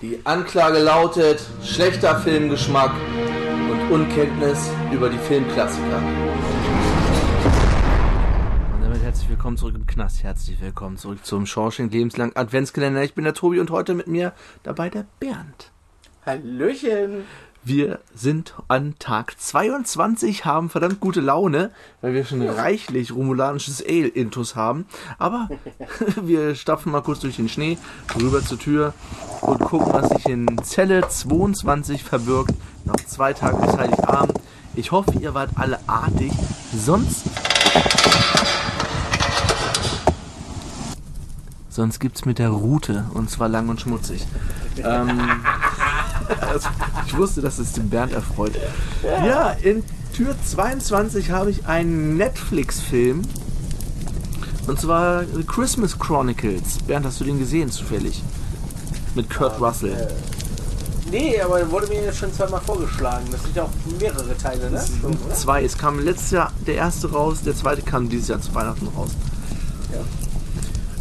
Die Anklage lautet schlechter Filmgeschmack und Unkenntnis über die Filmklassiker. Und damit herzlich willkommen zurück im Knast. Herzlich willkommen zurück zum Schorsching Lebenslang Adventskalender. Ich bin der Tobi und heute mit mir dabei der Bernd. Hallöchen! Wir sind an Tag 22, haben verdammt gute Laune, weil wir schon reichlich romulanisches Ale-Intus haben. Aber wir stapfen mal kurz durch den Schnee, rüber zur Tür und gucken, was sich in Zelle 22 verbirgt. Noch zwei Tage bis Heiligabend. Ich hoffe, ihr wart alle artig. Sonst. Sonst gibt's mit der Route und zwar lang und schmutzig. ähm, also, ich wusste, dass es den Bernd erfreut. Ja, in Tür 22 habe ich einen Netflix-Film. Und zwar Christmas Chronicles. Bernd, hast du den gesehen zufällig? Mit Kurt Russell. Äh, nee, aber wurde mir jetzt schon zweimal vorgeschlagen. Das sind ja auch mehrere Teile, ne? Oder? Zwei. Es kam letztes Jahr der erste raus, der zweite kam dieses Jahr zu Weihnachten raus. Ja.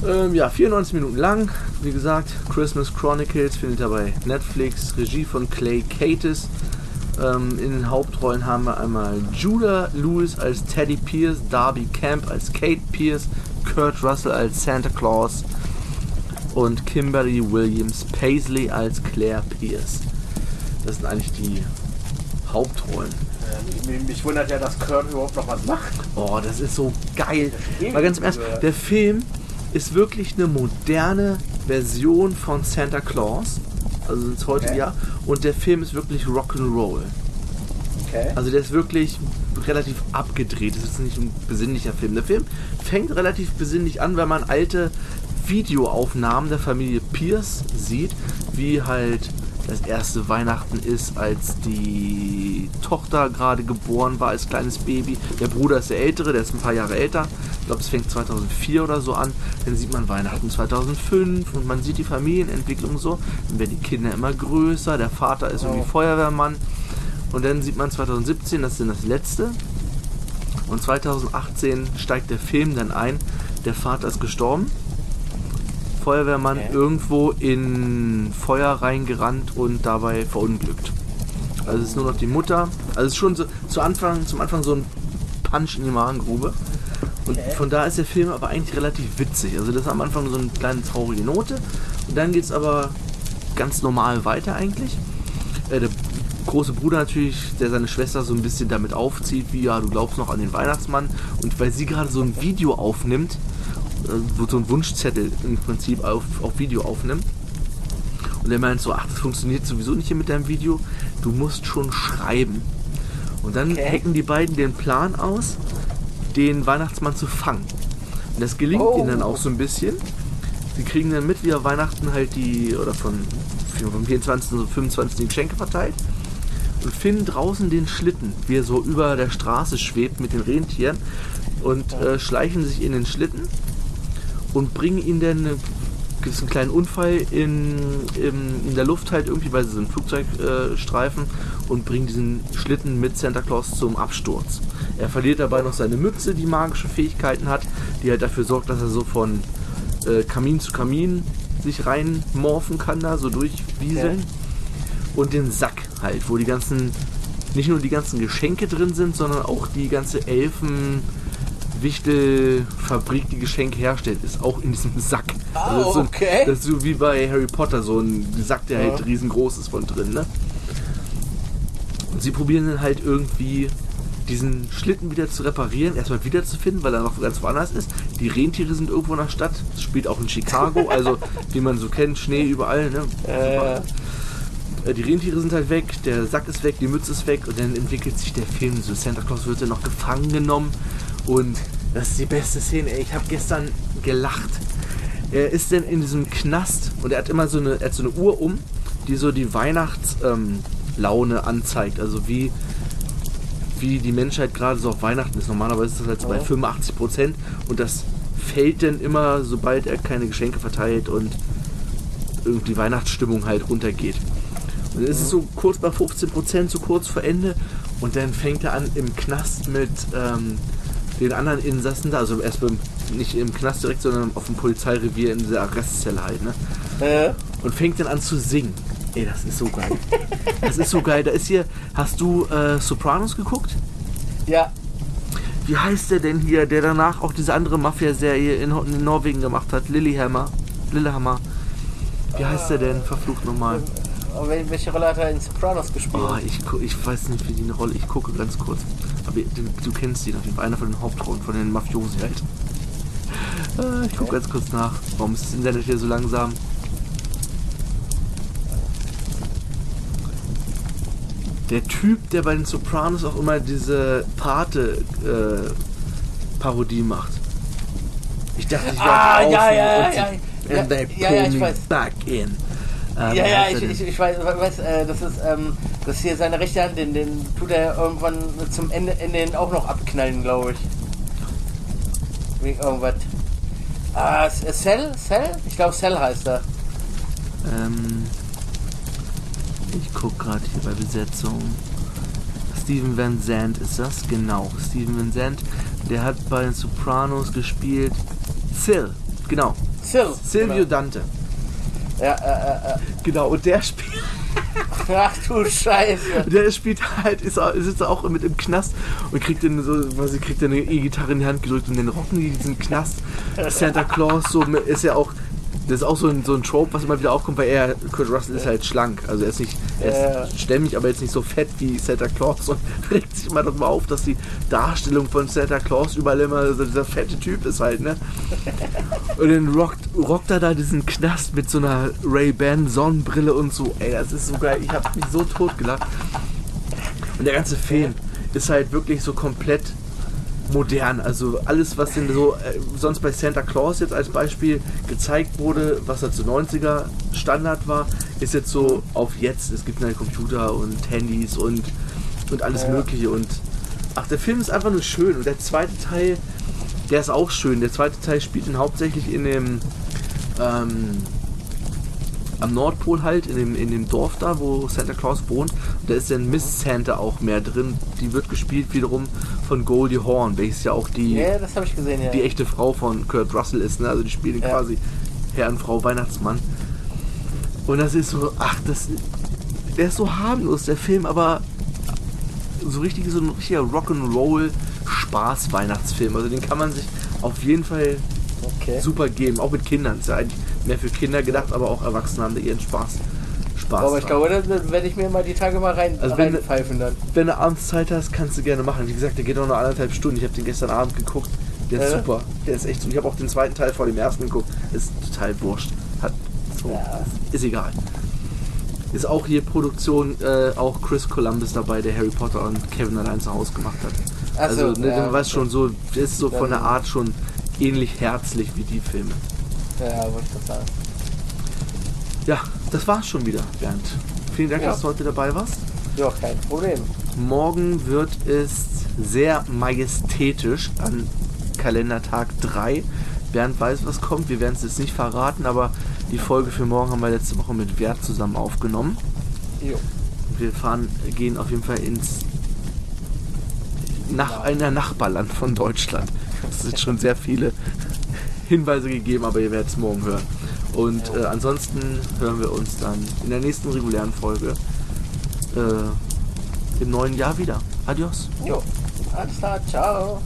Ähm, ja, 94 Minuten lang. Wie gesagt, Christmas Chronicles findet ihr bei Netflix. Regie von Clay Cates. Ähm, in den Hauptrollen haben wir einmal Judah Lewis als Teddy Pierce, Darby Camp als Kate Pierce, Kurt Russell als Santa Claus und Kimberly Williams Paisley als Claire Pierce. Das sind eigentlich die Hauptrollen. Äh, mich- wundert ja, dass Kurt überhaupt noch was macht. Oh, das ist so geil. Mal ganz im Ernst, der Film ist wirklich eine moderne Version von Santa Claus. Also ins heutige Okay. Jahr. Und der Film ist wirklich Rock'n'Roll. Okay. Also der ist wirklich relativ abgedreht. Das ist nicht ein besinnlicher Film. Der Film fängt relativ besinnlich an, wenn man alte Videoaufnahmen der Familie Pierce sieht, wie halt das erste Weihnachten ist, als die Tochter gerade geboren war als kleines Baby. Der Bruder ist der ältere, der ist ein paar Jahre älter. Ich glaube, es fängt 2004 oder so an. Dann sieht man Weihnachten 2005 und man sieht die Familienentwicklung so. Dann werden die Kinder immer größer. Der Vater ist irgendwie Oh. Feuerwehrmann. Und dann sieht man 2017, das ist dann das letzte. Und 2018 steigt der Film dann ein. Der Vater ist gestorben. Feuerwehrmann Okay. irgendwo in Feuer reingerannt und dabei verunglückt. Also es ist nur noch die Mutter. Also es ist schon so, zu Anfang, zum Anfang so ein Punch in die Magengrube. Und Okay. von da ist der Film aber eigentlich relativ witzig. Also das ist am Anfang so eine kleine traurige Note. Und dann geht es aber ganz normal weiter eigentlich. Äh, der große Bruder natürlich, der seine Schwester so ein bisschen damit aufzieht, wie ja, du glaubst noch an den Weihnachtsmann. Und weil sie gerade so ein Video aufnimmt, so ein Wunschzettel im Prinzip auf, auf Video aufnimmt. Und er meint so, ach, das funktioniert sowieso nicht hier mit deinem Video, du musst schon schreiben. Und dann Okay. hacken die beiden den Plan aus, den Weihnachtsmann zu fangen. Und das gelingt Oh. ihnen dann auch so ein bisschen. Sie kriegen dann mit, wie er Weihnachten halt die, oder von, vom 24. so 25. die Geschenke verteilt. Und finden draußen den Schlitten, wie er so über der Straße schwebt mit den Rentieren. Und äh, schleichen sich in den Schlitten und bringen ihn dann äh, gibt es einen kleinen Unfall in, in, in der Luft halt irgendwie, weil sie so einen Flugzeugstreifen äh, und bringen diesen Schlitten mit Santa Claus zum Absturz. Er verliert dabei noch seine Mütze, die magische Fähigkeiten hat, die halt dafür sorgt, dass er so von äh, Kamin zu Kamin sich reinmorphen kann, da so durchwieseln. Und den Sack halt, wo die ganzen, nicht nur die ganzen Geschenke drin sind, sondern auch die ganze Elfen. Wichtelfabrik, die Geschenke herstellt, ist auch in diesem Sack. Ah, ist so, okay. Das ist so wie bei Harry Potter, so ein Sack, der Ja. halt riesengroß ist von drin, ne? Und sie probieren dann halt irgendwie diesen Schlitten wieder zu reparieren, erstmal wiederzufinden, weil er noch ganz woanders ist. Die Rentiere sind irgendwo in der Stadt, das spielt auch in Chicago, also wie man so kennt, Schnee überall, ne? Äh, Die Rentiere sind halt weg, der Sack ist weg, die Mütze ist weg und dann entwickelt sich der Film so. Santa Claus wird dann noch gefangen genommen und das ist die beste Szene. Ey. Ich habe gestern gelacht. Er ist dann in diesem Knast und er hat immer so eine, er hat so eine Uhr um, die so die Weihnachtslaune ähm, anzeigt. Also wie, wie die Menschheit gerade so auf Weihnachten ist. Normalerweise ist das halt so bei Ja. 85 Prozent und das fällt dann immer, sobald er keine Geschenke verteilt und irgendwie die Weihnachtsstimmung halt runtergeht. Und dann ist es so kurz bei 15%, so kurz vor Ende. Und dann fängt er an im Knast mit ähm, den anderen Insassen da. Also erst beim, nicht im Knast direkt, sondern auf dem Polizeirevier in dieser Arrestzelle halt. Ne? äh, und fängt dann an zu singen. Ey, das ist so geil. Das ist so geil. Da ist hier, hast du äh, Sopranos geguckt? Ja, Wie heißt der denn hier, der danach auch diese andere Mafia-Serie in, in Norwegen gemacht hat? Lillehammer. Lillehammer. Wie heißt der denn? Verflucht nochmal. Aber wel- welche Rolle hat er in Sopranos gespielt? Oh, ich, ich weiß nicht, wie die eine Rolle. Ich gucke ganz kurz. Aber du, du kennst ihn auf jeden Fall. Einer von den Hauptrollen, von den Mafiosi halt. Äh, ich gucke ganz kurz nach. Warum ist das Internet hier so langsam? Der Typ, der bei den Sopranos auch immer diese Pate-Parodie macht. Ich dachte, ich Ah, werde ja, ja, ja, sie- ja. And they Ja, pull ja, ich me weiß. back in. Ähm, ja, ja, ich, ich, ich weiß, weiß äh, das ist, ähm, das hier seine rechte Hand, den, den tut er irgendwann zum Ende, Ende hin auch noch abknallen, glaube ich. Wegen irgendwas. Ah, äh, Cell? Cell? Ich glaube Cell heißt er. Ähm, ich guck gerade hier bei Besetzung. Steven Van Zandt ist das, genau. Steven Van Zandt, der hat bei den Sopranos gespielt. Sil, genau. Cell. Silvio Genau. Dante. Ja, äh, äh, Genau, und der spielt, äh. Ach du Scheiße. der spielt halt, ist, auch- sitzt auch mit im Knast und kriegt dann so, was sie kriegt dann eine E-Gitarre in die Hand gedrückt und dann rocken die diesen Knast. Santa Claus, so ist ja auch, das ist auch so ein, so ein Trope, was immer wieder aufkommt, weil er, Kurt Russell ist halt schlank. Also er ist nicht, er ist Ja. stämmig, aber jetzt nicht so fett wie Santa Claus und regt sich immer darüber auf, dass die Darstellung von Santa Claus überall immer so dieser fette Typ ist halt, ne? Und dann rockt, rockt er da diesen Knast mit so einer Ray-Ban Sonnenbrille und so. Ey, das ist so geil. Ich hab mich so tot gelacht. Und der ganze Film ist halt wirklich so komplett modern. Also alles, was denn so äh, sonst bei Santa Claus jetzt als Beispiel gezeigt wurde, was halt so 90er Standard war, ist jetzt so auf jetzt. Es gibt halt Computer und Handys und, und alles Ja. Mögliche. Und ach, der Film ist einfach nur schön. Und der zweite Teil, der ist auch schön. Der zweite Teil spielt ihn hauptsächlich in dem ähm, am Nordpol halt, in dem, in dem Dorf da, wo Santa Claus wohnt. Und da ist dann Miss Santa auch mehr drin. Die wird gespielt wiederum von Goldie Hawn, welches ja auch die, Ja, das habe ich gesehen, ja. die echte Frau von Kurt Russell ist. Ne? Also die spielen Ja. quasi Herr und Frau Weihnachtsmann. Und das ist so, ach, das der ist so harmlos, der Film, aber so richtig so ein richtiger Rock'n'Roll Spaß-Weihnachtsfilm. Also den kann man sich auf jeden Fall okay. super geben. Auch mit Kindern. Ist ja eigentlich mehr für Kinder gedacht, aber auch Erwachsene haben da ihren Spaß. Spaß Aber ich glaube, das, werde ich mir mal die Tage mal rein, Also wenn- reinpfeifen dann. Wenn du abends Zeit hast, kannst du gerne machen. Wie gesagt, der geht auch nur anderthalb Stunden. Ich habe den gestern Abend geguckt. Der ist Äh? super. Der ist echt super. Ich habe auch den zweiten Teil vor dem ersten geguckt. Ist total wurscht. Hat so, Ja. ist egal. Ist auch hier Produktion, äh, auch Chris Columbus dabei, der Harry Potter und Kevin allein zu Hause gemacht hat. Ach so, also, ne, ja, okay. schon so, ist so von der Art schon ähnlich herzlich wie die Filme. Ja, wollte ich gerade sagen. Ja, das war's schon wieder, Bernd. Vielen Dank, Ja. dass du heute dabei warst. Ja, kein Problem. Morgen wird es sehr majestätisch an Kalendertag 3. Bernd weiß, was kommt. Wir werden es jetzt nicht verraten, aber die Folge für morgen haben wir letzte Woche mit Wert zusammen aufgenommen. Jo. Wir fahren, gehen auf jeden Fall ins nach einer Nachbarland von Deutschland. Es sind schon sehr viele Hinweise gegeben, aber ihr werdet es morgen hören. Und äh, ansonsten hören wir uns dann in der nächsten regulären Folge äh, im neuen Jahr wieder. Adios. Jo. Alles klar, ciao.